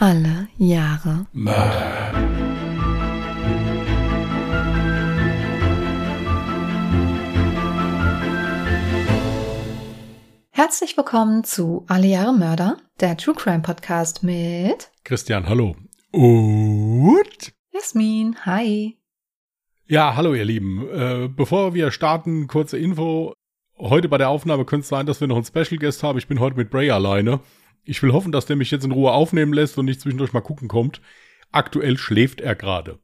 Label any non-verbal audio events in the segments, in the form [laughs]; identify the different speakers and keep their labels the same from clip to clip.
Speaker 1: Alle Jahre
Speaker 2: Mörder.
Speaker 1: Herzlich willkommen zu Alle Jahre Mörder, der True Crime Podcast mit
Speaker 2: Christian, hallo. Und?
Speaker 1: Jasmin. Hi.
Speaker 2: Ja, hallo ihr Lieben. Äh, bevor wir starten, kurze Info. Heute bei der Aufnahme könnte es sein, dass wir noch einen Special Guest haben. Ich bin heute mit Bray alleine. Ich will hoffen, dass der mich jetzt in Ruhe aufnehmen lässt und nicht zwischendurch mal gucken kommt. Aktuell schläft er gerade.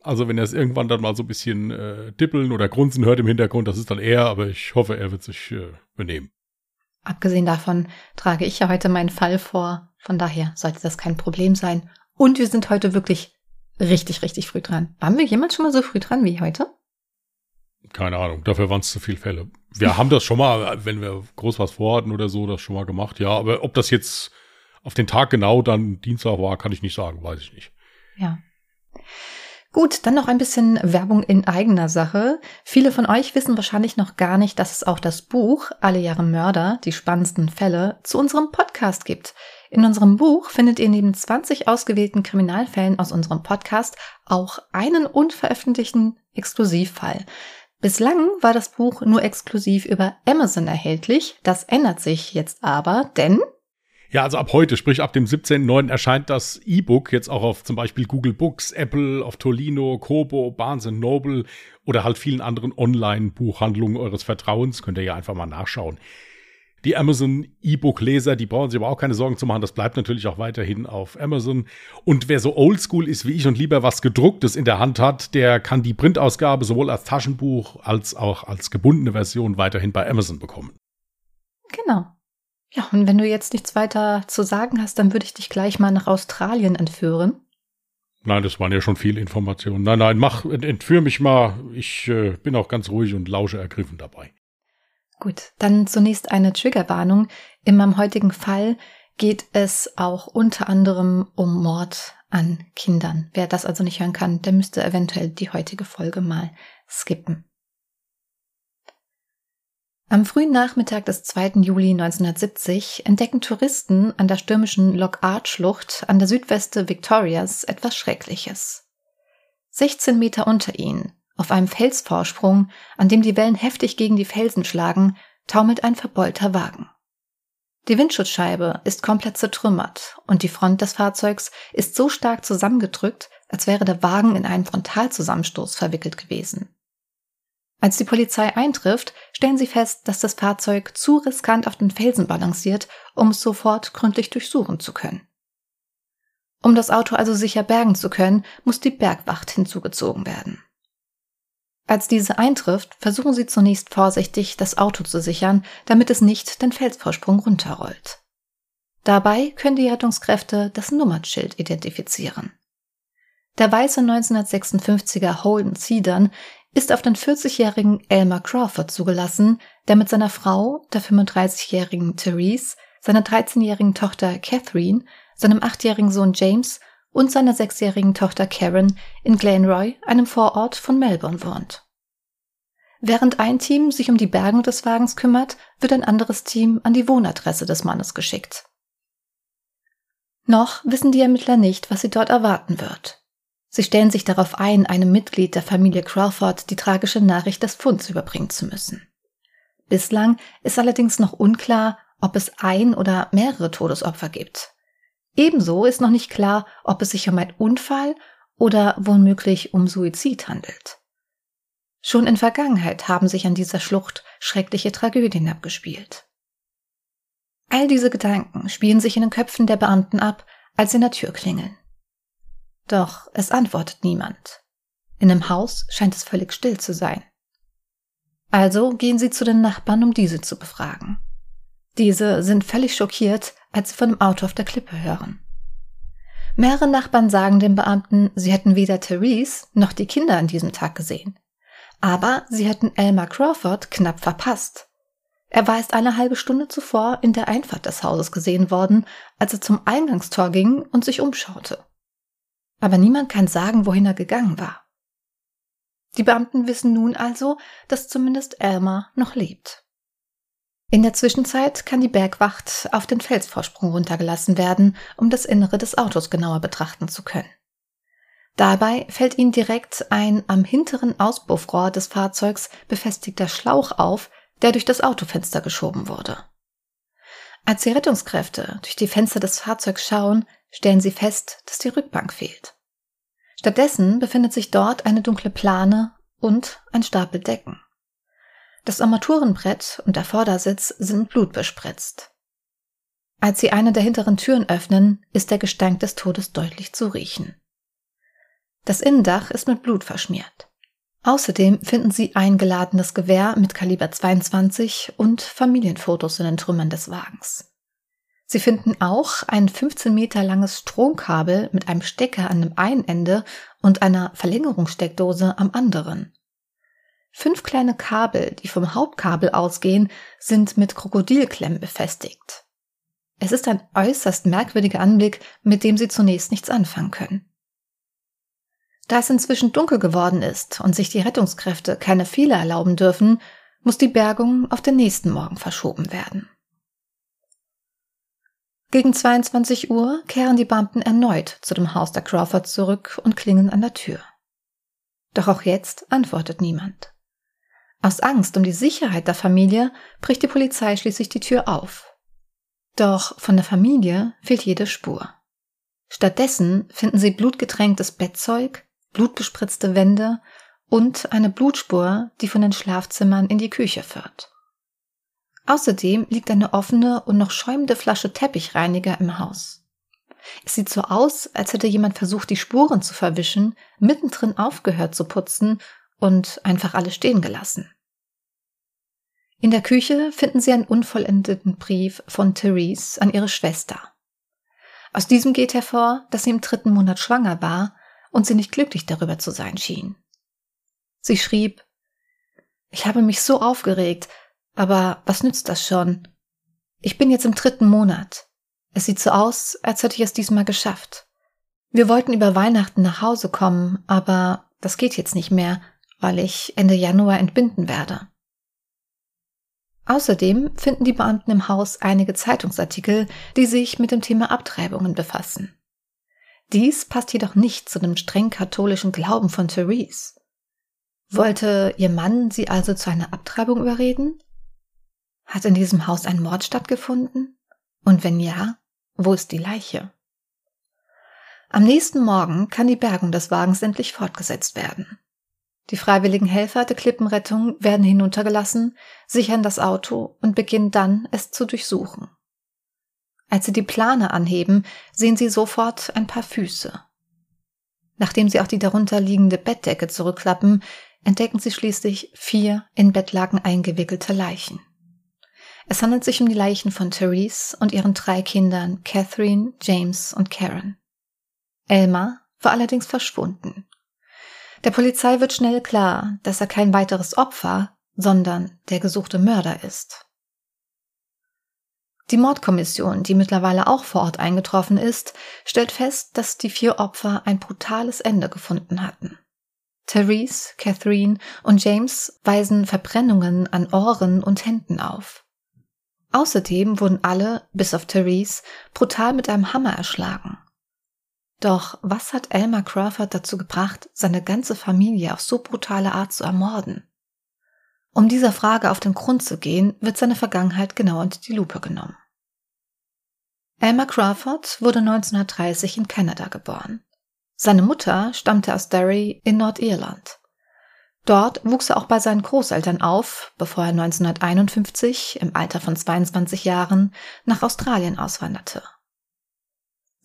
Speaker 2: Also wenn er es irgendwann dann mal so ein bisschen äh, tippeln oder grunzen hört im Hintergrund, das ist dann er, aber ich hoffe, er wird sich äh, benehmen.
Speaker 1: Abgesehen davon trage ich ja heute meinen Fall vor. Von daher sollte das kein Problem sein. Und wir sind heute wirklich richtig, richtig früh dran. Waren wir jemals schon mal so früh dran wie heute?
Speaker 2: Keine Ahnung, dafür waren es zu viele Fälle. Wir haben das schon mal, wenn wir groß was vorhatten oder so, das schon mal gemacht, ja. Aber ob das jetzt auf den Tag genau dann Dienstag war, kann ich nicht sagen, weiß ich nicht.
Speaker 1: Ja. Gut, dann noch ein bisschen Werbung in eigener Sache. Viele von euch wissen wahrscheinlich noch gar nicht, dass es auch das Buch Alle Jahre Mörder, die spannendsten Fälle, zu unserem Podcast gibt. In unserem Buch findet ihr neben 20 ausgewählten Kriminalfällen aus unserem Podcast auch einen unveröffentlichten Exklusivfall. Bislang war das Buch nur exklusiv über Amazon erhältlich. Das ändert sich jetzt aber, denn
Speaker 2: Ja, also ab heute, sprich ab dem 17.09. erscheint das E-Book jetzt auch auf zum Beispiel Google Books, Apple, auf Tolino, Kobo, Barnes Noble oder halt vielen anderen Online-Buchhandlungen eures Vertrauens. Könnt ihr ja einfach mal nachschauen. Die Amazon E-Book-Leser, die brauchen sich aber auch keine Sorgen zu machen. Das bleibt natürlich auch weiterhin auf Amazon. Und wer so oldschool ist wie ich und lieber was gedrucktes in der Hand hat, der kann die Printausgabe sowohl als Taschenbuch als auch als gebundene Version weiterhin bei Amazon bekommen.
Speaker 1: genau. Ja, und wenn du jetzt nichts weiter zu sagen hast, dann würde ich dich gleich mal nach Australien entführen.
Speaker 2: Nein, das waren ja schon viele Informationen. Nein, nein, mach, ent- entführ mich mal. Ich äh, bin auch ganz ruhig und lausche ergriffen dabei.
Speaker 1: Gut, dann zunächst eine Triggerwarnung. In meinem heutigen Fall geht es auch unter anderem um Mord an Kindern. Wer das also nicht hören kann, der müsste eventuell die heutige Folge mal skippen. Am frühen Nachmittag des 2. Juli 1970 entdecken Touristen an der stürmischen Loch Art Schlucht an der Südweste Victorias etwas Schreckliches. 16 Meter unter ihnen, auf einem Felsvorsprung, an dem die Wellen heftig gegen die Felsen schlagen, taumelt ein verbeulter Wagen. Die Windschutzscheibe ist komplett zertrümmert und die Front des Fahrzeugs ist so stark zusammengedrückt, als wäre der Wagen in einen Frontalzusammenstoß verwickelt gewesen. Als die Polizei eintrifft, stellen sie fest, dass das Fahrzeug zu riskant auf den Felsen balanciert, um es sofort gründlich durchsuchen zu können. Um das Auto also sicher bergen zu können, muss die Bergwacht hinzugezogen werden. Als diese eintrifft, versuchen sie zunächst vorsichtig, das Auto zu sichern, damit es nicht den Felsvorsprung runterrollt. Dabei können die Rettungskräfte das Nummernschild identifizieren. Der weiße 1956er Holden Sedan ist auf den 40-jährigen Elmer Crawford zugelassen, der mit seiner Frau, der 35-jährigen Therese, seiner 13-jährigen Tochter Catherine, seinem 8-jährigen Sohn James und seiner 6-jährigen Tochter Karen in Glenroy, einem Vorort von Melbourne, wohnt. Während ein Team sich um die Bergung des Wagens kümmert, wird ein anderes Team an die Wohnadresse des Mannes geschickt. Noch wissen die Ermittler nicht, was sie dort erwarten wird. Sie stellen sich darauf ein, einem Mitglied der Familie Crawford die tragische Nachricht des Funds überbringen zu müssen. Bislang ist allerdings noch unklar, ob es ein oder mehrere Todesopfer gibt. Ebenso ist noch nicht klar, ob es sich um einen Unfall oder womöglich um Suizid handelt. Schon in Vergangenheit haben sich an dieser Schlucht schreckliche Tragödien abgespielt. All diese Gedanken spielen sich in den Köpfen der Beamten ab, als sie in der Tür klingeln. Doch es antwortet niemand. In dem Haus scheint es völlig still zu sein. Also gehen sie zu den Nachbarn, um diese zu befragen. Diese sind völlig schockiert, als sie von dem Auto auf der Klippe hören. Mehrere Nachbarn sagen den Beamten, sie hätten weder Therese noch die Kinder an diesem Tag gesehen. Aber sie hätten Elmer Crawford knapp verpasst. Er war erst eine halbe Stunde zuvor in der Einfahrt des Hauses gesehen worden, als er zum Eingangstor ging und sich umschaute. Aber niemand kann sagen, wohin er gegangen war. Die Beamten wissen nun also, dass zumindest Elmer noch lebt. In der Zwischenzeit kann die Bergwacht auf den Felsvorsprung runtergelassen werden, um das Innere des Autos genauer betrachten zu können. Dabei fällt ihnen direkt ein am hinteren Auspuffrohr des Fahrzeugs befestigter Schlauch auf, der durch das Autofenster geschoben wurde. Als die Rettungskräfte durch die Fenster des Fahrzeugs schauen, stellen sie fest, dass die Rückbank fehlt. Stattdessen befindet sich dort eine dunkle Plane und ein Stapel Decken. Das Armaturenbrett und der Vordersitz sind blutbespritzt. Als sie eine der hinteren Türen öffnen, ist der Gestank des Todes deutlich zu riechen. Das Innendach ist mit Blut verschmiert. Außerdem finden sie ein geladenes Gewehr mit Kaliber 22 und Familienfotos in den Trümmern des Wagens. Sie finden auch ein 15 Meter langes Stromkabel mit einem Stecker an dem einen Ende und einer Verlängerungssteckdose am anderen. Fünf kleine Kabel, die vom Hauptkabel ausgehen, sind mit Krokodilklemmen befestigt. Es ist ein äußerst merkwürdiger Anblick, mit dem sie zunächst nichts anfangen können. Da es inzwischen dunkel geworden ist und sich die Rettungskräfte keine Fehler erlauben dürfen, muss die Bergung auf den nächsten Morgen verschoben werden. Gegen 22 Uhr kehren die Beamten erneut zu dem Haus der Crawford zurück und klingen an der Tür. Doch auch jetzt antwortet niemand. Aus Angst um die Sicherheit der Familie bricht die Polizei schließlich die Tür auf. Doch von der Familie fehlt jede Spur. Stattdessen finden sie blutgetränktes Bettzeug, blutbespritzte Wände und eine Blutspur, die von den Schlafzimmern in die Küche führt. Außerdem liegt eine offene und noch schäumende Flasche Teppichreiniger im Haus. Es sieht so aus, als hätte jemand versucht, die Spuren zu verwischen, mittendrin aufgehört zu putzen und einfach alles stehen gelassen. In der Küche finden sie einen unvollendeten Brief von Therese an ihre Schwester. Aus diesem geht hervor, dass sie im dritten Monat schwanger war und sie nicht glücklich darüber zu sein schien. Sie schrieb Ich habe mich so aufgeregt, aber was nützt das schon? Ich bin jetzt im dritten Monat. Es sieht so aus, als hätte ich es diesmal geschafft. Wir wollten über Weihnachten nach Hause kommen, aber das geht jetzt nicht mehr, weil ich Ende Januar entbinden werde. Außerdem finden die Beamten im Haus einige Zeitungsartikel, die sich mit dem Thema Abtreibungen befassen. Dies passt jedoch nicht zu dem streng katholischen Glauben von Therese. Wollte ihr Mann sie also zu einer Abtreibung überreden? Hat in diesem Haus ein Mord stattgefunden? Und wenn ja, wo ist die Leiche? Am nächsten Morgen kann die Bergung des Wagens endlich fortgesetzt werden. Die freiwilligen Helfer der Klippenrettung werden hinuntergelassen, sichern das Auto und beginnen dann, es zu durchsuchen. Als sie die Plane anheben, sehen sie sofort ein paar Füße. Nachdem sie auch die darunter liegende Bettdecke zurückklappen, entdecken sie schließlich vier in Bettlaken eingewickelte Leichen. Es handelt sich um die Leichen von Therese und ihren drei Kindern Catherine, James und Karen. Elma war allerdings verschwunden. Der Polizei wird schnell klar, dass er kein weiteres Opfer, sondern der gesuchte Mörder ist. Die Mordkommission, die mittlerweile auch vor Ort eingetroffen ist, stellt fest, dass die vier Opfer ein brutales Ende gefunden hatten. Therese, Catherine und James weisen Verbrennungen an Ohren und Händen auf. Außerdem wurden alle, bis auf Therese, brutal mit einem Hammer erschlagen. Doch was hat Elmer Crawford dazu gebracht, seine ganze Familie auf so brutale Art zu ermorden? Um dieser Frage auf den Grund zu gehen, wird seine Vergangenheit genau unter die Lupe genommen. Elmer Crawford wurde 1930 in Kanada geboren. Seine Mutter stammte aus Derry in Nordirland. Dort wuchs er auch bei seinen Großeltern auf, bevor er 1951 im Alter von 22 Jahren nach Australien auswanderte.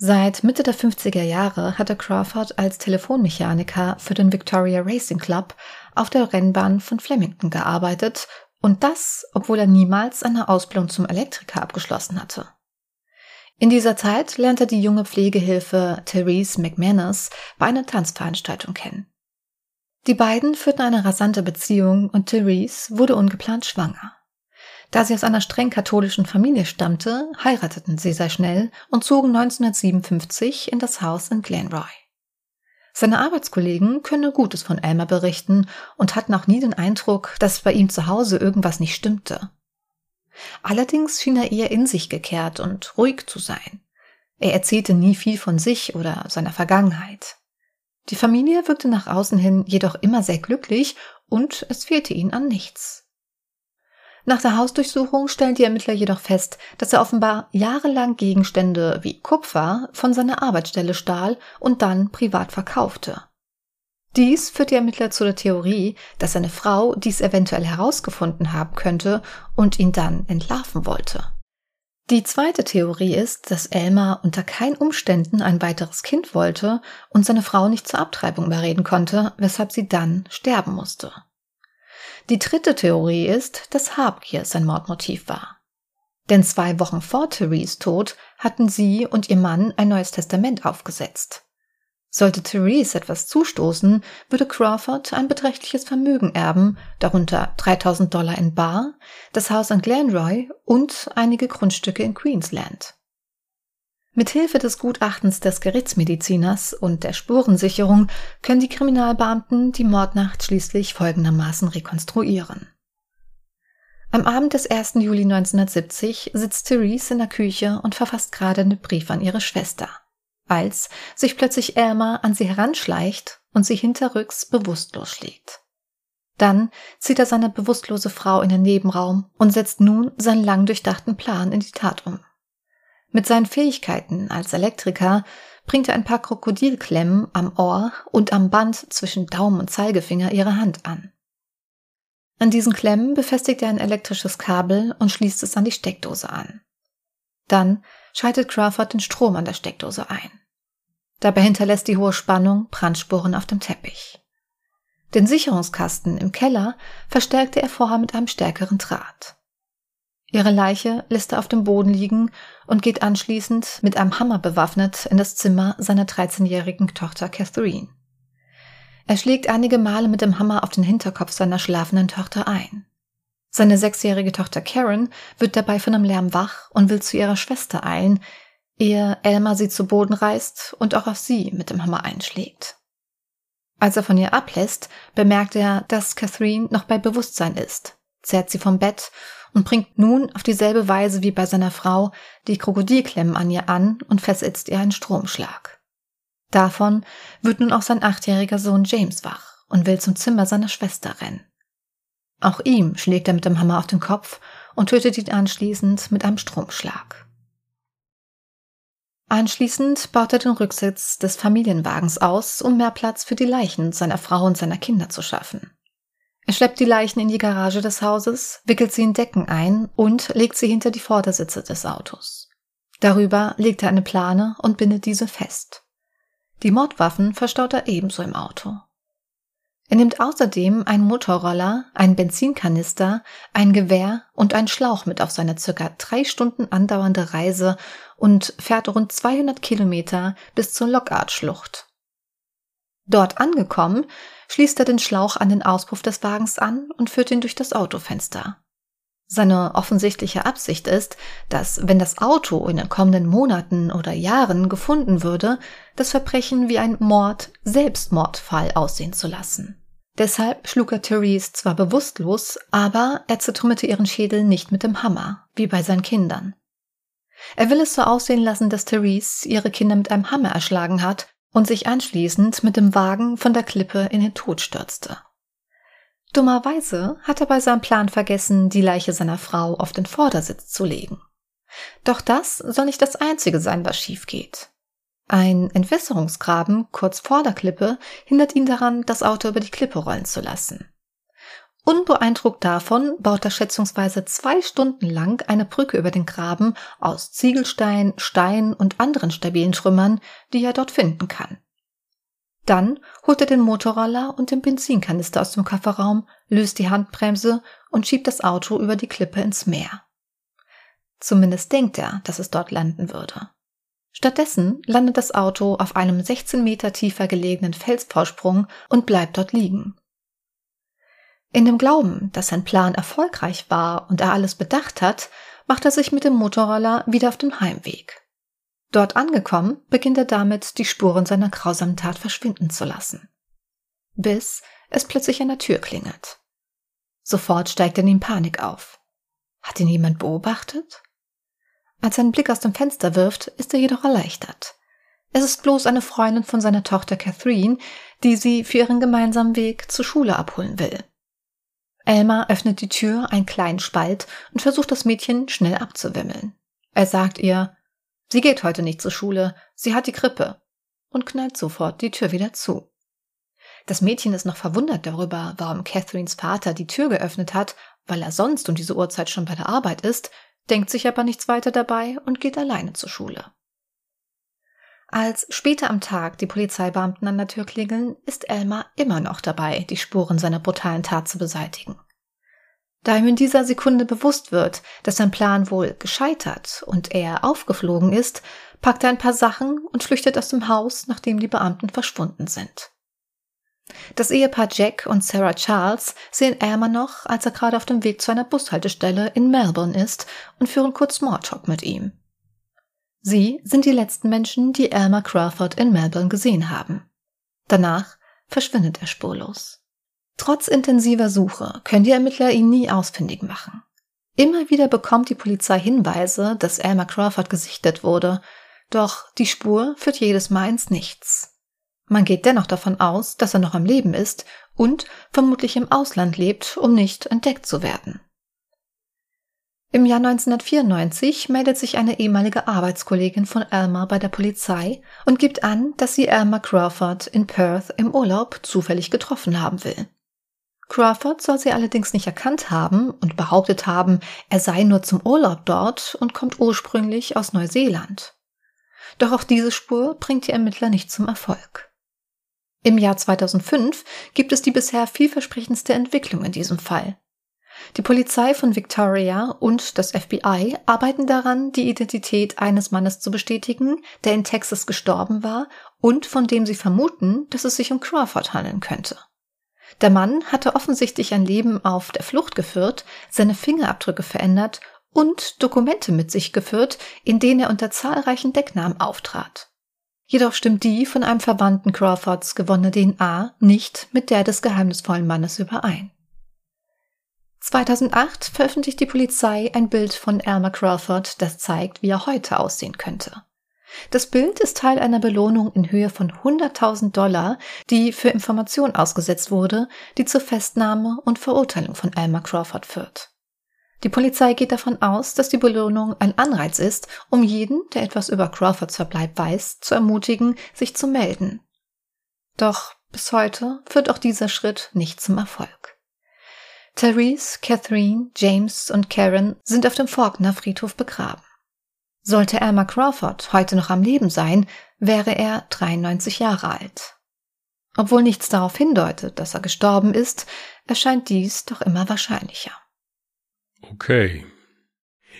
Speaker 1: Seit Mitte der 50er Jahre hatte Crawford als Telefonmechaniker für den Victoria Racing Club auf der Rennbahn von Flemington gearbeitet und das, obwohl er niemals eine Ausbildung zum Elektriker abgeschlossen hatte. In dieser Zeit lernte die junge Pflegehilfe Therese McManus bei einer Tanzveranstaltung kennen. Die beiden führten eine rasante Beziehung und Therese wurde ungeplant schwanger. Da sie aus einer streng katholischen Familie stammte, heirateten sie sehr schnell und zogen 1957 in das Haus in Glenroy. Seine Arbeitskollegen können Gutes von Elmer berichten und hatten auch nie den Eindruck, dass bei ihm zu Hause irgendwas nicht stimmte. Allerdings schien er eher in sich gekehrt und ruhig zu sein. Er erzählte nie viel von sich oder seiner Vergangenheit. Die Familie wirkte nach außen hin jedoch immer sehr glücklich und es fehlte ihnen an nichts. Nach der Hausdurchsuchung stellen die Ermittler jedoch fest, dass er offenbar jahrelang Gegenstände wie Kupfer von seiner Arbeitsstelle stahl und dann privat verkaufte. Dies führt die Ermittler zu der Theorie, dass seine Frau dies eventuell herausgefunden haben könnte und ihn dann entlarven wollte. Die zweite Theorie ist, dass Elmar unter keinen Umständen ein weiteres Kind wollte und seine Frau nicht zur Abtreibung überreden konnte, weshalb sie dann sterben musste. Die dritte Theorie ist, dass Habgier sein Mordmotiv war. Denn zwei Wochen vor Therese Tod hatten sie und ihr Mann ein neues Testament aufgesetzt. Sollte Therese etwas zustoßen, würde Crawford ein beträchtliches Vermögen erben, darunter 3000 Dollar in Bar, das Haus an Glenroy und einige Grundstücke in Queensland. Mithilfe des Gutachtens des Gerichtsmediziners und der Spurensicherung können die Kriminalbeamten die Mordnacht schließlich folgendermaßen rekonstruieren. Am Abend des 1. Juli 1970 sitzt Therese in der Küche und verfasst gerade einen Brief an ihre Schwester als sich plötzlich Elmer an sie heranschleicht und sie hinterrücks bewusstlos schlägt. Dann zieht er seine bewusstlose Frau in den Nebenraum und setzt nun seinen lang durchdachten Plan in die Tat um. Mit seinen Fähigkeiten als Elektriker bringt er ein paar Krokodilklemmen am Ohr und am Band zwischen Daumen und Zeigefinger ihrer Hand an. An diesen Klemmen befestigt er ein elektrisches Kabel und schließt es an die Steckdose an. Dann schaltet Crawford den Strom an der Steckdose ein. Dabei hinterlässt die hohe Spannung Brandspuren auf dem Teppich. Den Sicherungskasten im Keller verstärkte er vorher mit einem stärkeren Draht. Ihre Leiche lässt er auf dem Boden liegen und geht anschließend mit einem Hammer bewaffnet in das Zimmer seiner 13-jährigen Tochter Catherine. Er schlägt einige Male mit dem Hammer auf den Hinterkopf seiner schlafenden Tochter ein. Seine sechsjährige Tochter Karen wird dabei von einem Lärm wach und will zu ihrer Schwester eilen, ehe Elmer sie zu Boden reißt und auch auf sie mit dem Hammer einschlägt. Als er von ihr ablässt, bemerkt er, dass Catherine noch bei Bewusstsein ist, zerrt sie vom Bett und bringt nun auf dieselbe Weise wie bei seiner Frau die Krokodilklemmen an ihr an und versetzt ihr einen Stromschlag. Davon wird nun auch sein achtjähriger Sohn James wach und will zum Zimmer seiner Schwester rennen. Auch ihm schlägt er mit dem Hammer auf den Kopf und tötet ihn anschließend mit einem Stromschlag. Anschließend baut er den Rücksitz des Familienwagens aus, um mehr Platz für die Leichen seiner Frau und seiner Kinder zu schaffen. Er schleppt die Leichen in die Garage des Hauses, wickelt sie in Decken ein und legt sie hinter die Vordersitze des Autos. Darüber legt er eine Plane und bindet diese fest. Die Mordwaffen verstaut er ebenso im Auto. Er nimmt außerdem einen Motorroller, einen Benzinkanister, ein Gewehr und einen Schlauch mit auf seine circa drei Stunden andauernde Reise und fährt rund 200 Kilometer bis zur Lockhart-Schlucht. Dort angekommen, schließt er den Schlauch an den Auspuff des Wagens an und führt ihn durch das Autofenster. Seine offensichtliche Absicht ist, dass, wenn das Auto in den kommenden Monaten oder Jahren gefunden würde, das Verbrechen wie ein Mord-Selbstmordfall aussehen zu lassen. Deshalb schlug er Therese zwar bewusstlos, aber er zertrümmerte ihren Schädel nicht mit dem Hammer, wie bei seinen Kindern. Er will es so aussehen lassen, dass Therese ihre Kinder mit einem Hammer erschlagen hat und sich anschließend mit dem Wagen von der Klippe in den Tod stürzte. Dummerweise hat er bei seinem Plan vergessen, die Leiche seiner Frau auf den Vordersitz zu legen. Doch das soll nicht das Einzige sein, was schief geht. Ein Entwässerungsgraben kurz vor der Klippe hindert ihn daran, das Auto über die Klippe rollen zu lassen. Unbeeindruckt davon baut er schätzungsweise zwei Stunden lang eine Brücke über den Graben aus Ziegelstein, Stein und anderen stabilen Trümmern, die er dort finden kann. Dann holt er den Motorroller und den Benzinkanister aus dem Kofferraum, löst die Handbremse und schiebt das Auto über die Klippe ins Meer. Zumindest denkt er, dass es dort landen würde. Stattdessen landet das Auto auf einem 16 Meter tiefer gelegenen Felsvorsprung und bleibt dort liegen. In dem Glauben, dass sein Plan erfolgreich war und er alles bedacht hat, macht er sich mit dem Motorroller wieder auf den Heimweg. Dort angekommen, beginnt er damit, die Spuren seiner grausamen Tat verschwinden zu lassen. Bis es plötzlich an der Tür klingelt. Sofort steigt in ihm Panik auf. Hat ihn jemand beobachtet? Als er einen Blick aus dem Fenster wirft, ist er jedoch erleichtert. Es ist bloß eine Freundin von seiner Tochter Catherine, die sie für ihren gemeinsamen Weg zur Schule abholen will. Elmar öffnet die Tür einen kleinen Spalt und versucht das Mädchen schnell abzuwimmeln. Er sagt ihr, sie geht heute nicht zur Schule, sie hat die Krippe und knallt sofort die Tür wieder zu. Das Mädchen ist noch verwundert darüber, warum Catherines Vater die Tür geöffnet hat, weil er sonst um diese Uhrzeit schon bei der Arbeit ist, denkt sich aber nichts weiter dabei und geht alleine zur Schule. Als später am Tag die Polizeibeamten an der Tür klingeln, ist Elmar immer noch dabei, die Spuren seiner brutalen Tat zu beseitigen. Da ihm in dieser Sekunde bewusst wird, dass sein Plan wohl gescheitert und er aufgeflogen ist, packt er ein paar Sachen und flüchtet aus dem Haus, nachdem die Beamten verschwunden sind. Das Ehepaar Jack und Sarah Charles sehen Elmer noch, als er gerade auf dem Weg zu einer Bushaltestelle in Melbourne ist und führen kurz Smalltalk mit ihm. Sie sind die letzten Menschen, die Elmer Crawford in Melbourne gesehen haben. Danach verschwindet er spurlos. Trotz intensiver Suche können die Ermittler ihn nie ausfindig machen. Immer wieder bekommt die Polizei Hinweise, dass Elmer Crawford gesichtet wurde, doch die Spur führt jedes Mal ins Nichts. Man geht dennoch davon aus, dass er noch am Leben ist und vermutlich im Ausland lebt, um nicht entdeckt zu werden. Im Jahr 1994 meldet sich eine ehemalige Arbeitskollegin von Elmer bei der Polizei und gibt an, dass sie Elmer Crawford in Perth im Urlaub zufällig getroffen haben will. Crawford soll sie allerdings nicht erkannt haben und behauptet haben, er sei nur zum Urlaub dort und kommt ursprünglich aus Neuseeland. Doch auch diese Spur bringt die Ermittler nicht zum Erfolg. Im Jahr 2005 gibt es die bisher vielversprechendste Entwicklung in diesem Fall. Die Polizei von Victoria und das FBI arbeiten daran, die Identität eines Mannes zu bestätigen, der in Texas gestorben war und von dem sie vermuten, dass es sich um Crawford handeln könnte. Der Mann hatte offensichtlich ein Leben auf der Flucht geführt, seine Fingerabdrücke verändert und Dokumente mit sich geführt, in denen er unter zahlreichen Decknamen auftrat. Jedoch stimmt die von einem Verwandten Crawfords gewonnene DNA nicht mit der des geheimnisvollen Mannes überein. 2008 veröffentlicht die Polizei ein Bild von Elmer Crawford, das zeigt, wie er heute aussehen könnte. Das Bild ist Teil einer Belohnung in Höhe von 100.000 Dollar, die für Information ausgesetzt wurde, die zur Festnahme und Verurteilung von Elmer Crawford führt. Die Polizei geht davon aus, dass die Belohnung ein Anreiz ist, um jeden, der etwas über Crawfords Verbleib weiß, zu ermutigen, sich zu melden. Doch bis heute führt auch dieser Schritt nicht zum Erfolg. Therese, Catherine, James und Karen sind auf dem Faulkner Friedhof begraben. Sollte Elmer Crawford heute noch am Leben sein, wäre er 93 Jahre alt. Obwohl nichts darauf hindeutet, dass er gestorben ist, erscheint dies doch immer wahrscheinlicher.
Speaker 2: Okay.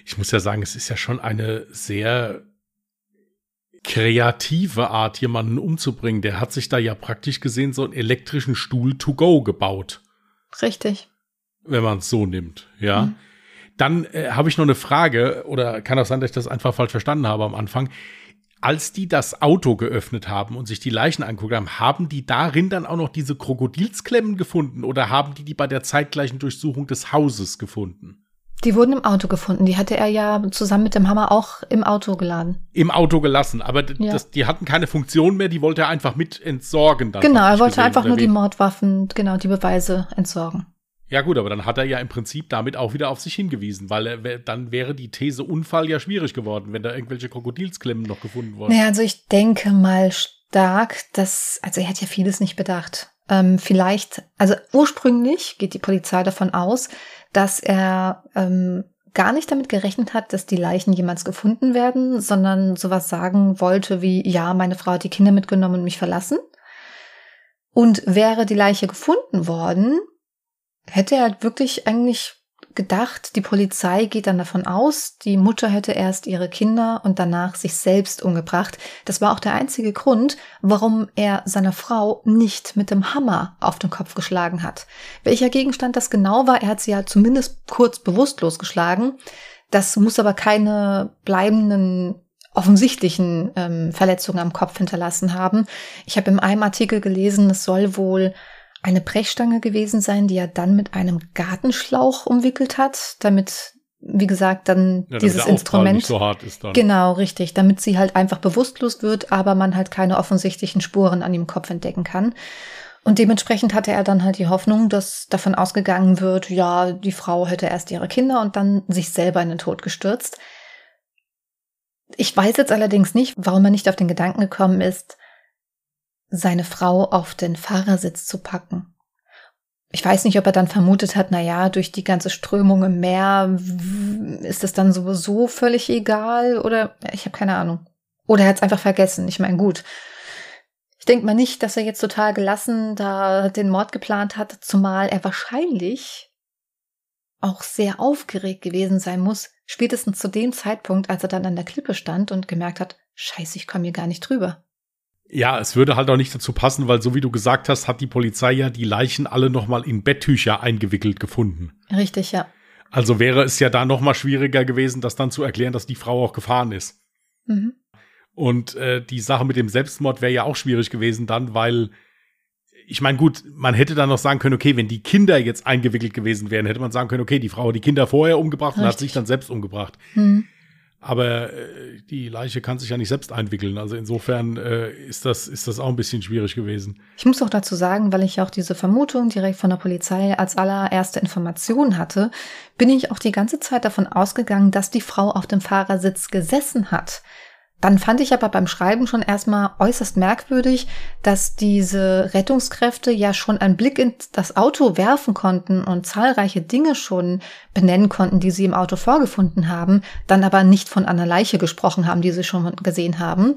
Speaker 2: Ich muss ja sagen, es ist ja schon eine sehr kreative Art, jemanden umzubringen. Der hat sich da ja praktisch gesehen so einen elektrischen Stuhl to go gebaut.
Speaker 1: Richtig
Speaker 2: wenn man es so nimmt, ja. Mhm. Dann äh, habe ich noch eine Frage, oder kann auch sein, dass ich das einfach falsch verstanden habe am Anfang. Als die das Auto geöffnet haben und sich die Leichen angeguckt haben, haben die darin dann auch noch diese Krokodilsklemmen gefunden oder haben die die bei der zeitgleichen Durchsuchung des Hauses gefunden?
Speaker 1: Die wurden im Auto gefunden. Die hatte er ja zusammen mit dem Hammer auch im Auto geladen.
Speaker 2: Im Auto gelassen, aber ja. das, die hatten keine Funktion mehr, die wollte er einfach mit entsorgen.
Speaker 1: Dann genau, er wollte einfach nur die Mordwaffen, genau, die Beweise entsorgen.
Speaker 2: Ja gut, aber dann hat er ja im Prinzip damit auch wieder auf sich hingewiesen, weil er, dann wäre die These Unfall ja schwierig geworden, wenn da irgendwelche Krokodilsklemmen noch gefunden wurden.
Speaker 1: Naja, also ich denke mal stark, dass, also er hat ja vieles nicht bedacht. Ähm, vielleicht, also ursprünglich geht die Polizei davon aus, dass er ähm, gar nicht damit gerechnet hat, dass die Leichen jemals gefunden werden, sondern sowas sagen wollte wie, ja, meine Frau hat die Kinder mitgenommen und mich verlassen. Und wäre die Leiche gefunden worden, hätte er wirklich eigentlich gedacht, die Polizei geht dann davon aus, die Mutter hätte erst ihre Kinder und danach sich selbst umgebracht. Das war auch der einzige Grund, warum er seiner Frau nicht mit dem Hammer auf den Kopf geschlagen hat. Welcher Gegenstand das genau war, er hat sie ja zumindest kurz bewusstlos geschlagen. Das muss aber keine bleibenden offensichtlichen ähm, Verletzungen am Kopf hinterlassen haben. Ich habe in einem Artikel gelesen, es soll wohl eine Brechstange gewesen sein, die er dann mit einem Gartenschlauch umwickelt hat, damit wie gesagt, dann
Speaker 2: Ja,
Speaker 1: dieses Instrument.
Speaker 2: so hart ist dann.
Speaker 1: Genau, richtig, damit sie halt einfach bewusstlos wird, aber man halt keine offensichtlichen Spuren an ihrem Kopf entdecken kann. Und dementsprechend hatte er dann halt die Hoffnung, dass davon ausgegangen wird, ja, die Frau hätte erst ihre Kinder und dann sich selber in den Tod gestürzt. Ich weiß jetzt allerdings nicht, warum er nicht auf den Gedanken gekommen ist, seine Frau auf den Fahrersitz zu packen. Ich weiß nicht, ob er dann vermutet hat, na ja, durch die ganze Strömung im Meer ist es dann sowieso völlig egal oder ich habe keine Ahnung. Oder er hat es einfach vergessen. Ich meine, gut. Ich denke mal nicht, dass er jetzt total gelassen da den Mord geplant hat, zumal er wahrscheinlich auch sehr aufgeregt gewesen sein muss, spätestens zu dem Zeitpunkt, als er dann an der Klippe stand und gemerkt hat, scheiße, ich komme hier gar nicht drüber.
Speaker 2: Ja, es würde halt auch nicht dazu passen, weil so wie du gesagt hast, hat die Polizei ja die Leichen alle noch mal in Betttücher eingewickelt gefunden.
Speaker 1: Richtig, ja.
Speaker 2: Also wäre es ja da noch mal schwieriger gewesen, das dann zu erklären, dass die Frau auch gefahren ist.
Speaker 1: Mhm.
Speaker 2: Und äh, die Sache mit dem Selbstmord wäre ja auch schwierig gewesen dann, weil ich meine, gut, man hätte dann noch sagen können, okay, wenn die Kinder jetzt eingewickelt gewesen wären, hätte man sagen können, okay, die Frau hat die Kinder vorher umgebracht und hat
Speaker 1: Richtig.
Speaker 2: sich dann selbst umgebracht.
Speaker 1: Mhm.
Speaker 2: Aber äh, die Leiche kann sich ja nicht selbst einwickeln. Also insofern äh, ist, das, ist das auch ein bisschen schwierig gewesen.
Speaker 1: Ich muss auch dazu sagen, weil ich auch diese Vermutung direkt von der Polizei als allererste Information hatte, bin ich auch die ganze Zeit davon ausgegangen, dass die Frau auf dem Fahrersitz gesessen hat. Dann fand ich aber beim Schreiben schon erstmal äußerst merkwürdig, dass diese Rettungskräfte ja schon einen Blick in das Auto werfen konnten und zahlreiche Dinge schon benennen konnten, die sie im Auto vorgefunden haben, dann aber nicht von einer Leiche gesprochen haben, die sie schon gesehen haben.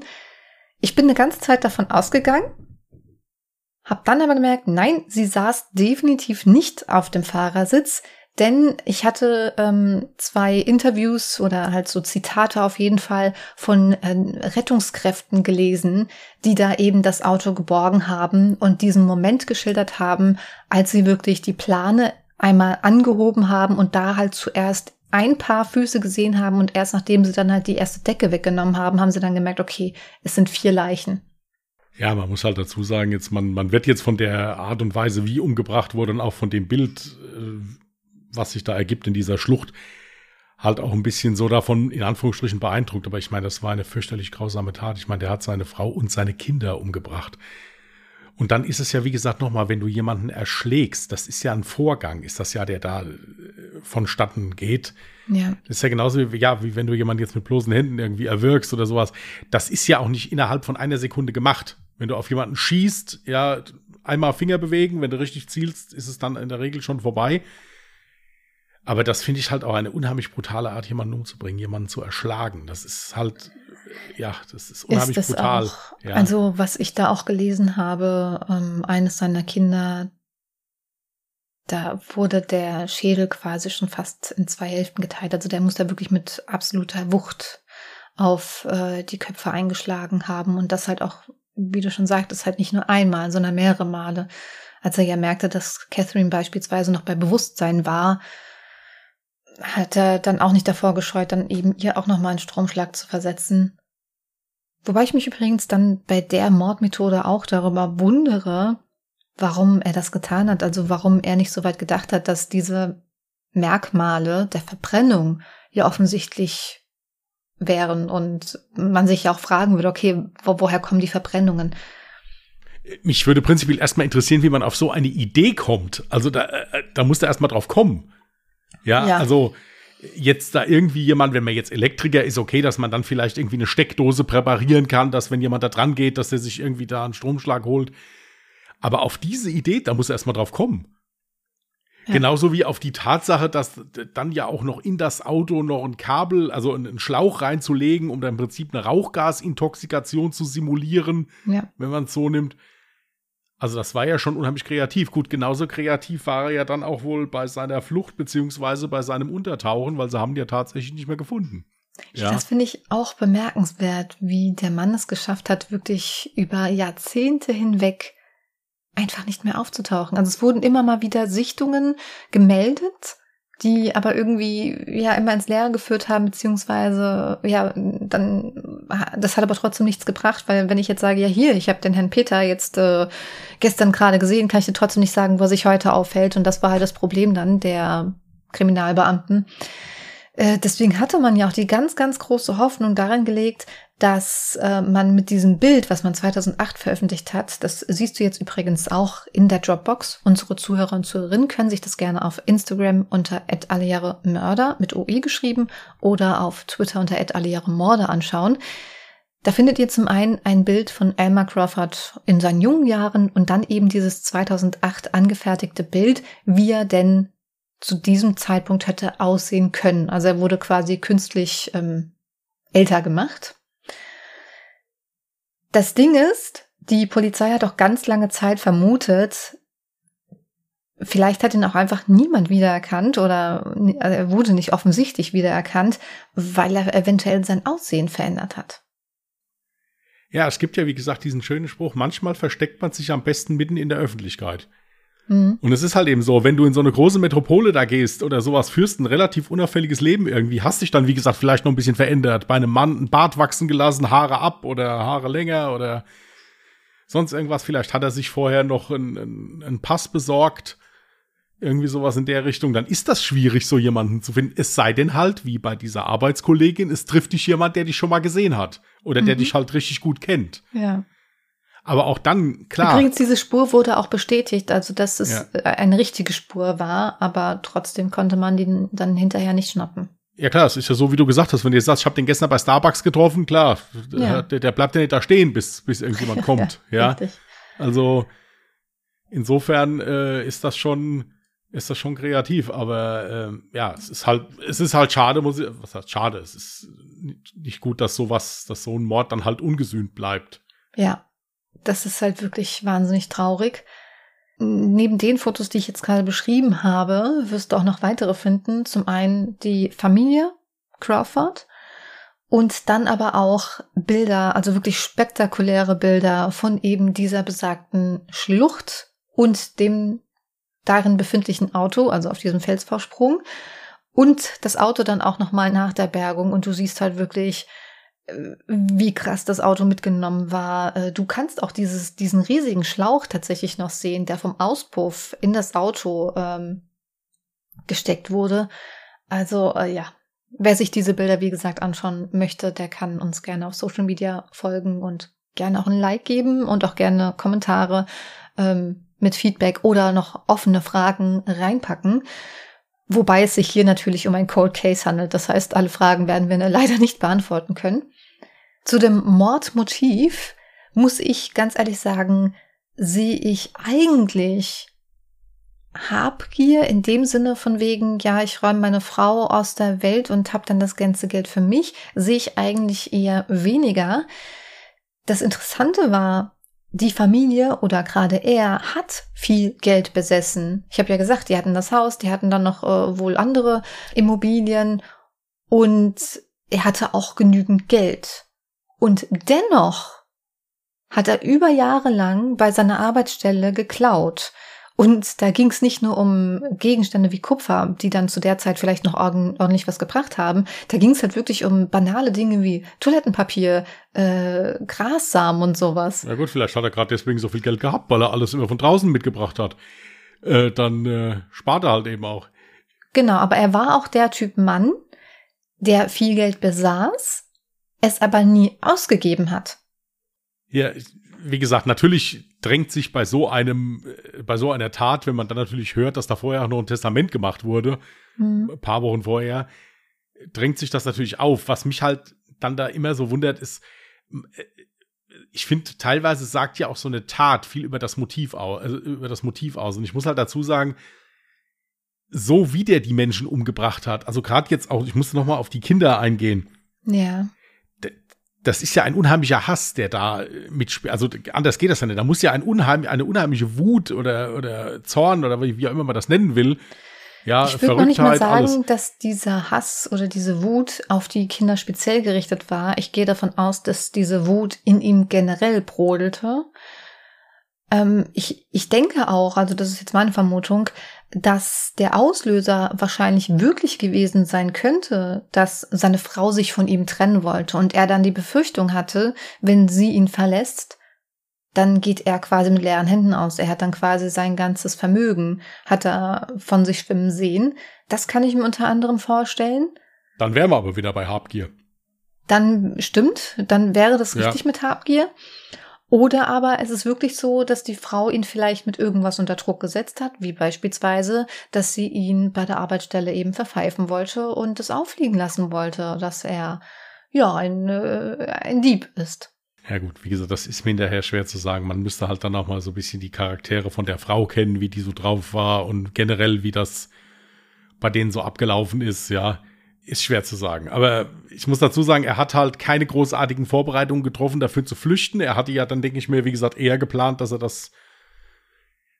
Speaker 1: Ich bin eine ganze Zeit davon ausgegangen, hab dann aber gemerkt, nein, sie saß definitiv nicht auf dem Fahrersitz, denn ich hatte ähm, zwei Interviews oder halt so Zitate auf jeden Fall von ähm, Rettungskräften gelesen, die da eben das Auto geborgen haben und diesen Moment geschildert haben, als sie wirklich die Plane einmal angehoben haben und da halt zuerst ein paar Füße gesehen haben und erst nachdem sie dann halt die erste Decke weggenommen haben, haben sie dann gemerkt, okay, es sind vier Leichen.
Speaker 2: Ja, man muss halt dazu sagen, jetzt man, man wird jetzt von der Art und Weise, wie umgebracht wurde und auch von dem Bild, äh, was sich da ergibt in dieser Schlucht, halt auch ein bisschen so davon in Anführungsstrichen beeindruckt. Aber ich meine, das war eine fürchterlich grausame Tat. Ich meine, der hat seine Frau und seine Kinder umgebracht. Und dann ist es ja, wie gesagt, nochmal, wenn du jemanden erschlägst, das ist ja ein Vorgang, ist das ja, der da äh, vonstatten geht.
Speaker 1: Ja.
Speaker 2: Das ist ja genauso wie, ja, wie wenn du jemanden jetzt mit bloßen Händen irgendwie erwürgst oder sowas. Das ist ja auch nicht innerhalb von einer Sekunde gemacht. Wenn du auf jemanden schießt, ja, einmal Finger bewegen, wenn du richtig zielst, ist es dann in der Regel schon vorbei. Aber das finde ich halt auch eine unheimlich brutale Art, jemanden umzubringen, jemanden zu erschlagen. Das ist halt, ja, das ist unheimlich
Speaker 1: ist es
Speaker 2: brutal.
Speaker 1: auch.
Speaker 2: Ja.
Speaker 1: Also, was ich da auch gelesen habe, ähm, eines seiner Kinder, da wurde der Schädel quasi schon fast in zwei Hälften geteilt. Also der muss da wirklich mit absoluter Wucht auf äh, die Köpfe eingeschlagen haben. Und das halt auch, wie du schon sagtest, halt nicht nur einmal, sondern mehrere Male. Als er ja merkte, dass Catherine beispielsweise noch bei Bewusstsein war, hat er dann auch nicht davor gescheut, dann eben ihr auch nochmal einen Stromschlag zu versetzen. Wobei ich mich übrigens dann bei der Mordmethode auch darüber wundere, warum er das getan hat. Also warum er nicht so weit gedacht hat, dass diese Merkmale der Verbrennung ja offensichtlich wären und man sich ja auch fragen würde, okay, wo, woher kommen die Verbrennungen?
Speaker 2: Mich würde prinzipiell erstmal interessieren, wie man auf so eine Idee kommt. Also da, äh, da muss er erstmal drauf kommen. Ja,
Speaker 1: Ja.
Speaker 2: also jetzt da irgendwie jemand, wenn man jetzt Elektriker ist, okay, dass man dann vielleicht irgendwie eine Steckdose präparieren kann, dass wenn jemand da dran geht, dass er sich irgendwie da einen Stromschlag holt. Aber auf diese Idee, da muss er erstmal drauf kommen.
Speaker 1: Ja.
Speaker 2: Genauso wie auf die Tatsache, dass dann ja auch noch in das Auto noch ein Kabel, also einen Schlauch reinzulegen, um dann im Prinzip eine Rauchgasintoxikation zu simulieren
Speaker 1: Ja.
Speaker 2: wenn man es so nimmt. Also das war ja schon unheimlich kreativ. Gut, genauso kreativ war er ja dann auch wohl bei seiner Flucht beziehungsweise bei seinem Untertauchen, weil sie haben ihn ja tatsächlich nicht mehr gefunden. Ja,
Speaker 1: Das finde ich auch bemerkenswert, wie der Mann es geschafft hat, wirklich über Jahrzehnte hinweg einfach nicht mehr aufzutauchen. Also es wurden immer mal wieder Sichtungen gemeldet, die aber irgendwie ja immer ins Leere geführt haben, beziehungsweise ja, dann, das hat aber trotzdem nichts gebracht, weil wenn ich jetzt sage, ja hier, ich habe den Herrn Peter jetzt äh, gestern gerade gesehen, kann ich dir trotzdem nicht sagen, wo er sich heute aufhält. Und das war halt das Problem dann der Kriminalbeamten deswegen hatte man ja auch die ganz, ganz große Hoffnung daran gelegt, dass äh, man mit diesem Bild, was man 2008 veröffentlicht hat, das siehst du jetzt übrigens auch in der Dropbox. Unsere Zuhörer und Zuhörerinnen können sich das gerne auf Instagram unter Mörder mit OE geschrieben oder auf Twitter unter Morde anschauen. Da findet ihr zum einen ein Bild von Elmer Crawford in seinen jungen Jahren und dann eben dieses 2008 angefertigte Bild, wie er denn zu diesem Zeitpunkt hätte aussehen können. Also er wurde quasi künstlich ähm, älter gemacht. Das Ding ist, die Polizei hat auch ganz lange Zeit vermutet, vielleicht hat ihn auch einfach niemand wiedererkannt oder also er wurde nicht offensichtlich wiedererkannt, weil er eventuell sein Aussehen verändert hat.
Speaker 2: Ja, es gibt ja, wie gesagt, diesen schönen Spruch, manchmal versteckt man sich am besten mitten in der Öffentlichkeit. Mhm. Und es ist halt eben so, wenn du in so eine große Metropole da gehst oder sowas führst, ein relativ unauffälliges Leben irgendwie, hast dich dann, wie gesagt, vielleicht noch ein bisschen verändert. Bei einem Mann ein Bart wachsen gelassen, Haare ab oder Haare länger oder sonst irgendwas. Vielleicht hat er sich vorher noch einen, einen Pass besorgt. Irgendwie sowas in der Richtung, dann ist das schwierig, so jemanden zu finden. Es sei denn halt, wie bei dieser Arbeitskollegin, es trifft dich jemand, der dich schon mal gesehen hat. Oder mhm. der dich halt richtig gut kennt.
Speaker 1: Ja.
Speaker 2: Aber auch dann, klar.
Speaker 1: Übrigens, diese Spur wurde auch bestätigt, also dass es ja. eine richtige Spur war, aber trotzdem konnte man den dann hinterher nicht schnappen.
Speaker 2: Ja klar, es ist ja so, wie du gesagt hast, wenn du jetzt sagst, ich habe den gestern bei Starbucks getroffen, klar, ja. der, der, bleibt ja nicht da stehen, bis, bis irgendjemand [laughs] kommt. ja, ja. Richtig. Also insofern äh, ist das schon, ist das schon kreativ, aber äh, ja, es ist halt, es ist halt schade, muss ich, was heißt schade, es ist nicht gut, dass sowas, dass so ein Mord dann halt ungesühnt bleibt.
Speaker 1: Ja, das ist halt wirklich wahnsinnig traurig. Neben den Fotos, die ich jetzt gerade beschrieben habe, wirst du auch noch weitere finden. Zum einen die Familie Crawford und dann aber auch Bilder, also wirklich spektakuläre Bilder von eben dieser besagten Schlucht und dem darin befindlichen Auto, also auf diesem Felsvorsprung und das Auto dann auch nochmal nach der Bergung und du siehst halt wirklich wie krass das Auto mitgenommen war. Äh, du kannst auch dieses, diesen riesigen Schlauch tatsächlich noch sehen, der vom Auspuff in das Auto ähm, gesteckt wurde. Also äh, ja, wer sich diese Bilder, wie gesagt, anschauen möchte, der kann uns gerne auf Social Media folgen und gerne auch ein Like geben und auch gerne Kommentare ähm, mit Feedback oder noch offene Fragen reinpacken. Wobei es sich hier natürlich um ein Cold Case handelt. Das heißt, alle Fragen werden wir [laughs] leider nicht beantworten können. Zu dem Mordmotiv muss ich ganz ehrlich sagen, sehe ich eigentlich Habgier in dem Sinne von wegen, ja, ich räume meine Frau aus der Welt und habe dann das ganze Geld für mich, sehe ich eigentlich eher weniger. Das Interessante war, die Familie oder gerade er hat viel Geld besessen. Ich habe ja gesagt, die hatten das Haus, die hatten dann noch äh, wohl andere Immobilien und er hatte auch genügend Geld. Und dennoch hat er über Jahre lang bei seiner Arbeitsstelle geklaut. Und da ging es nicht nur um Gegenstände wie Kupfer, die dann zu der Zeit vielleicht noch ordentlich was gebracht haben. Da ging es halt wirklich um banale Dinge wie Toilettenpapier, äh, Grassamen und sowas.
Speaker 2: Ja gut, vielleicht hat er gerade deswegen so viel Geld gehabt, weil er alles immer von draußen mitgebracht hat. Äh, dann äh, spart er halt eben auch.
Speaker 1: Genau, aber er war auch der Typ Mann, der viel Geld besaß, es aber nie ausgegeben hat.
Speaker 2: Ja, wie gesagt, natürlich drängt sich bei so einem, äh, bei so einer Tat, wenn man dann natürlich hört, dass da vorher auch noch ein Testament gemacht wurde, mhm. ein paar Wochen vorher, drängt sich das natürlich auf. Was mich halt dann da immer so wundert, ist, äh, ich finde, teilweise sagt ja auch so eine Tat viel über das Motiv aus, also über das Motiv aus. Und ich muss halt dazu sagen, so wie der die Menschen umgebracht hat, also gerade jetzt auch, ich musste noch mal auf die Kinder eingehen.
Speaker 1: Ja
Speaker 2: das ist ja ein unheimlicher Hass, der da mitspielt. Also anders geht das ja nicht. Da muss ja ein unheim, eine unheimliche Wut oder, oder Zorn oder wie auch immer man das nennen will. Ja,
Speaker 1: ich würde noch nicht mal sagen, alles. dass dieser Hass oder diese Wut auf die Kinder speziell gerichtet war. Ich gehe davon aus, dass diese Wut in ihm generell brodelte. Ähm, ich, ich denke auch, also das ist jetzt meine Vermutung, dass der Auslöser wahrscheinlich wirklich gewesen sein könnte, dass seine Frau sich von ihm trennen wollte und er dann die Befürchtung hatte, wenn sie ihn verlässt, dann geht er quasi mit leeren Händen aus. Er hat dann quasi sein ganzes Vermögen, hat er von sich schwimmen sehen. Das kann ich mir unter anderem vorstellen.
Speaker 2: Dann wären wir aber wieder bei Habgier.
Speaker 1: Dann stimmt, dann wäre das richtig
Speaker 2: Ja.
Speaker 1: mit Habgier. Oder aber es ist wirklich so, dass die Frau ihn vielleicht mit irgendwas unter Druck gesetzt hat, wie beispielsweise, dass sie ihn bei der Arbeitsstelle eben verpfeifen wollte und es auffliegen lassen wollte, dass er ja ein, äh, ein Dieb ist.
Speaker 2: Ja gut, wie gesagt, das ist mir hinterher schwer zu sagen. Man müsste halt dann auch mal so ein bisschen die Charaktere von der Frau kennen, wie die so drauf war und generell, wie das bei denen so abgelaufen ist, ja. Ist schwer zu sagen. Aber ich muss dazu sagen, er hat halt keine großartigen Vorbereitungen getroffen, dafür zu flüchten. Er hatte ja dann, denke ich mir, wie gesagt, eher geplant, dass er das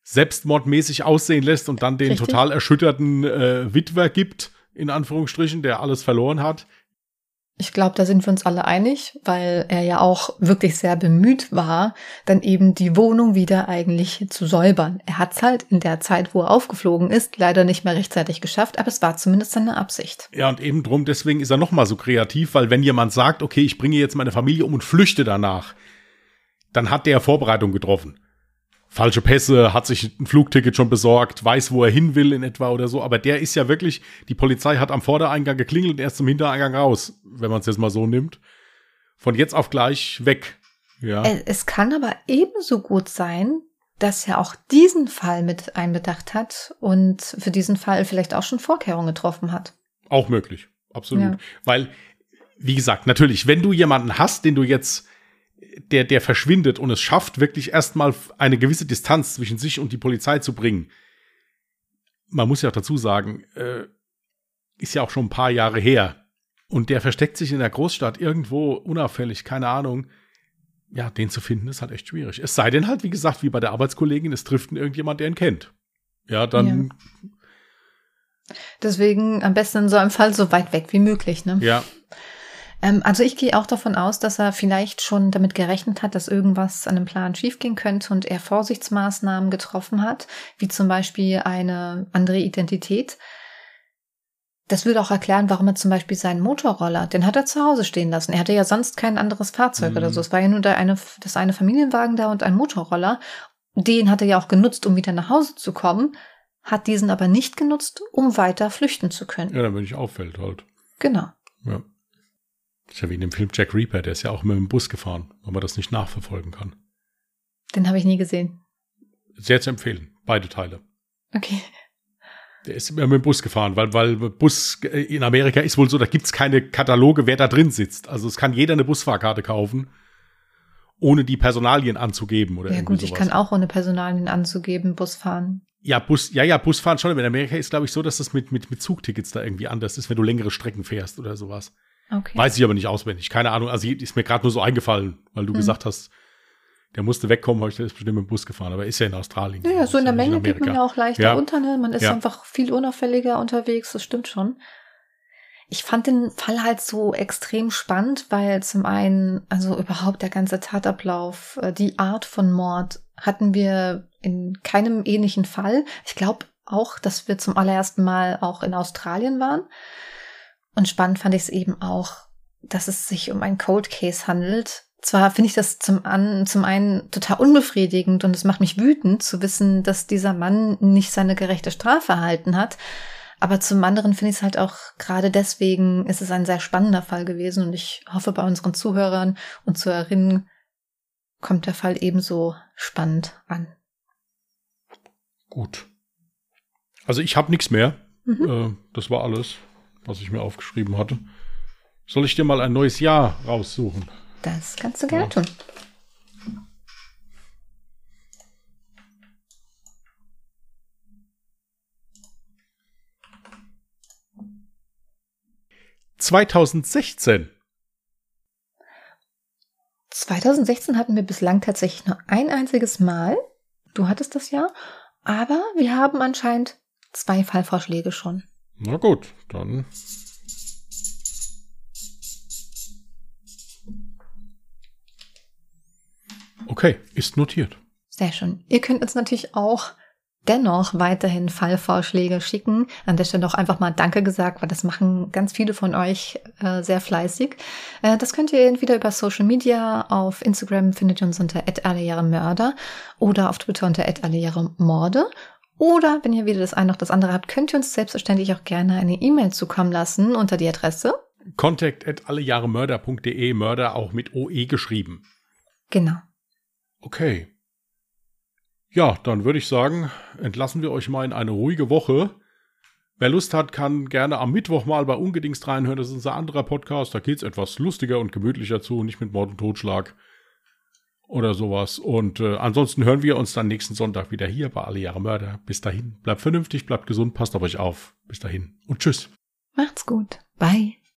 Speaker 2: selbstmordmäßig aussehen lässt und dann den
Speaker 1: Richtig.
Speaker 2: total erschütterten äh, Witwer gibt, in Anführungsstrichen, der alles verloren hat.
Speaker 1: Ich glaube, da sind wir uns alle einig, weil er ja auch wirklich sehr bemüht war, dann eben die Wohnung wieder eigentlich zu säubern. Er hat es halt in der Zeit, wo er aufgeflogen ist, leider nicht mehr rechtzeitig geschafft, aber es war zumindest seine Absicht.
Speaker 2: Ja, und eben drum, deswegen ist er noch mal so kreativ, weil wenn jemand sagt, okay, ich bringe jetzt meine Familie um und flüchte danach, dann hat der Vorbereitung getroffen. Falsche Pässe, hat sich ein Flugticket schon besorgt, weiß, wo er hin will in etwa oder so, aber der ist ja wirklich, die Polizei hat am Vordereingang geklingelt und er ist zum Hintereingang raus, wenn man es jetzt mal so nimmt. Von jetzt auf gleich weg. Ja.
Speaker 1: Äh, Es kann aber ebenso gut sein, dass er auch diesen Fall mit einbedacht hat und für diesen Fall vielleicht auch schon Vorkehrungen getroffen hat.
Speaker 2: Auch möglich, absolut.
Speaker 1: Ja.
Speaker 2: Weil, wie gesagt, natürlich, wenn du jemanden hast, den du jetzt, der, der verschwindet und es schafft, wirklich erstmal eine gewisse Distanz zwischen sich und die Polizei zu bringen, man muss ja auch dazu sagen, äh, ist ja auch schon ein paar Jahre her. Und der versteckt sich in der Großstadt irgendwo unauffällig, keine Ahnung. Ja, den zu finden ist halt echt schwierig. Es sei denn halt, wie gesagt, wie bei der Arbeitskollegin, es trifft ihn irgendjemand, der ihn kennt. Ja, dann,
Speaker 1: Deswegen am besten in so einem Fall so weit weg wie möglich. Ne?
Speaker 2: ja,
Speaker 1: Ähm, also ich gehe auch davon aus, dass er vielleicht schon damit gerechnet hat, dass irgendwas an dem Plan schiefgehen könnte und er Vorsichtsmaßnahmen getroffen hat, wie zum Beispiel eine andere Identität. Das würde auch erklären, warum er zum Beispiel seinen Motorroller, den hat er zu Hause stehen lassen. Er hatte ja sonst kein anderes Fahrzeug
Speaker 2: Mhm.
Speaker 1: oder so. Es war ja nur der eine, das eine Familienwagen da und ein Motorroller. Den hat er ja auch genutzt, um wieder nach Hause zu kommen, hat diesen aber nicht genutzt, um weiter flüchten zu können.
Speaker 2: ja, bin ich auffällt halt.
Speaker 1: Genau.
Speaker 2: Ja. Ist ja wie in dem Film Jack Reaper, der ist ja auch mit dem Bus gefahren, weil man das nicht nachverfolgen kann.
Speaker 1: Den habe ich nie gesehen.
Speaker 2: Sehr zu empfehlen, beide Teile.
Speaker 1: Okay.
Speaker 2: Der ist immer mit dem Bus gefahren, weil, weil Bus in Amerika ist wohl so, da gibt's keine Kataloge, wer da drin sitzt. Also es kann jeder eine Busfahrkarte kaufen, ohne die Personalien anzugeben oder
Speaker 1: Ja gut, ich
Speaker 2: sowas.
Speaker 1: kann auch ohne Personalien anzugeben, Bus fahren.
Speaker 2: Ja, Bus, ja, ja, Busfahren schon, aber in Amerika ist, glaube ich, so, dass das mit, mit, mit Zugtickets da irgendwie anders ist, wenn du längere Strecken fährst oder sowas.
Speaker 1: Okay.
Speaker 2: Weiß ich aber nicht auswendig. Keine Ahnung. Also ist mir gerade nur so eingefallen, weil du
Speaker 1: Mhm.
Speaker 2: gesagt hast, der musste wegkommen, weil ich ist bestimmt mit dem Bus gefahren. Aber ist ja in Australien.
Speaker 1: ja, ja, so in der
Speaker 2: nicht
Speaker 1: Menge geht man ja auch leichter
Speaker 2: Ja.
Speaker 1: unter, ne? Man ist
Speaker 2: Ja.
Speaker 1: einfach viel unauffälliger unterwegs, das stimmt schon. Ich fand den Fall halt so extrem spannend, weil zum einen, also überhaupt der ganze Tatablauf, äh, die Art von Mord hatten wir in keinem ähnlichen Fall. Ich glaube auch, dass wir zum allerersten Mal auch in Australien waren. Und spannend fand ich es eben auch, dass es sich um ein Cold Case handelt. Zwar finde ich das zum, an, zum einen total unbefriedigend und es macht mich wütend zu wissen, dass dieser Mann nicht seine gerechte Strafe erhalten hat. Aber zum anderen finde ich es halt auch gerade deswegen ist es ein sehr spannender Fall gewesen und ich hoffe bei unseren Zuhörern und Zuhörerinnen kommt der Fall ebenso spannend an.
Speaker 2: Gut. Also ich habe nichts mehr.
Speaker 1: Mhm.
Speaker 2: Äh, das war alles, was ich mir aufgeschrieben hatte. Soll ich dir mal ein neues Jahr raussuchen?
Speaker 1: Das kannst du gerne tun.
Speaker 2: ...2016.
Speaker 1: 2016 hatten wir bislang tatsächlich nur ein einziges Mal. Du hattest das ja. Aber wir haben anscheinend zwei Fallvorschläge schon.
Speaker 2: Na gut, dann... Okay, ist notiert.
Speaker 1: Sehr schön. Ihr könnt uns natürlich auch dennoch weiterhin Fallvorschläge schicken. An der Stelle auch einfach mal Danke gesagt, weil das machen ganz viele von euch äh, sehr fleißig. Äh, das könnt ihr entweder über Social Media, auf Instagram findet ihr uns unter @allejahremörder oder auf Twitter unter @allejahremorde Oder wenn ihr weder das eine noch das andere habt, könnt ihr uns selbstverständlich auch gerne eine E-Mail zukommen lassen unter die Adresse
Speaker 2: contact at allejahremörder.de, Mörder auch mit OE geschrieben.
Speaker 1: Genau.
Speaker 2: Okay. Ja, dann würde ich sagen, entlassen wir euch mal in eine ruhige Woche. Wer Lust hat, kann gerne am Mittwoch mal bei Ungedingst reinhören. Das ist unser anderer Podcast. Da geht es etwas lustiger und gemütlicher zu, nicht mit Mord und Totschlag oder sowas. Und äh, ansonsten hören wir uns dann nächsten Sonntag wieder hier bei Alle Jahre Mörder. Bis dahin, bleibt vernünftig, bleibt gesund, passt auf euch auf. Bis dahin und tschüss.
Speaker 1: Macht's gut. Bye.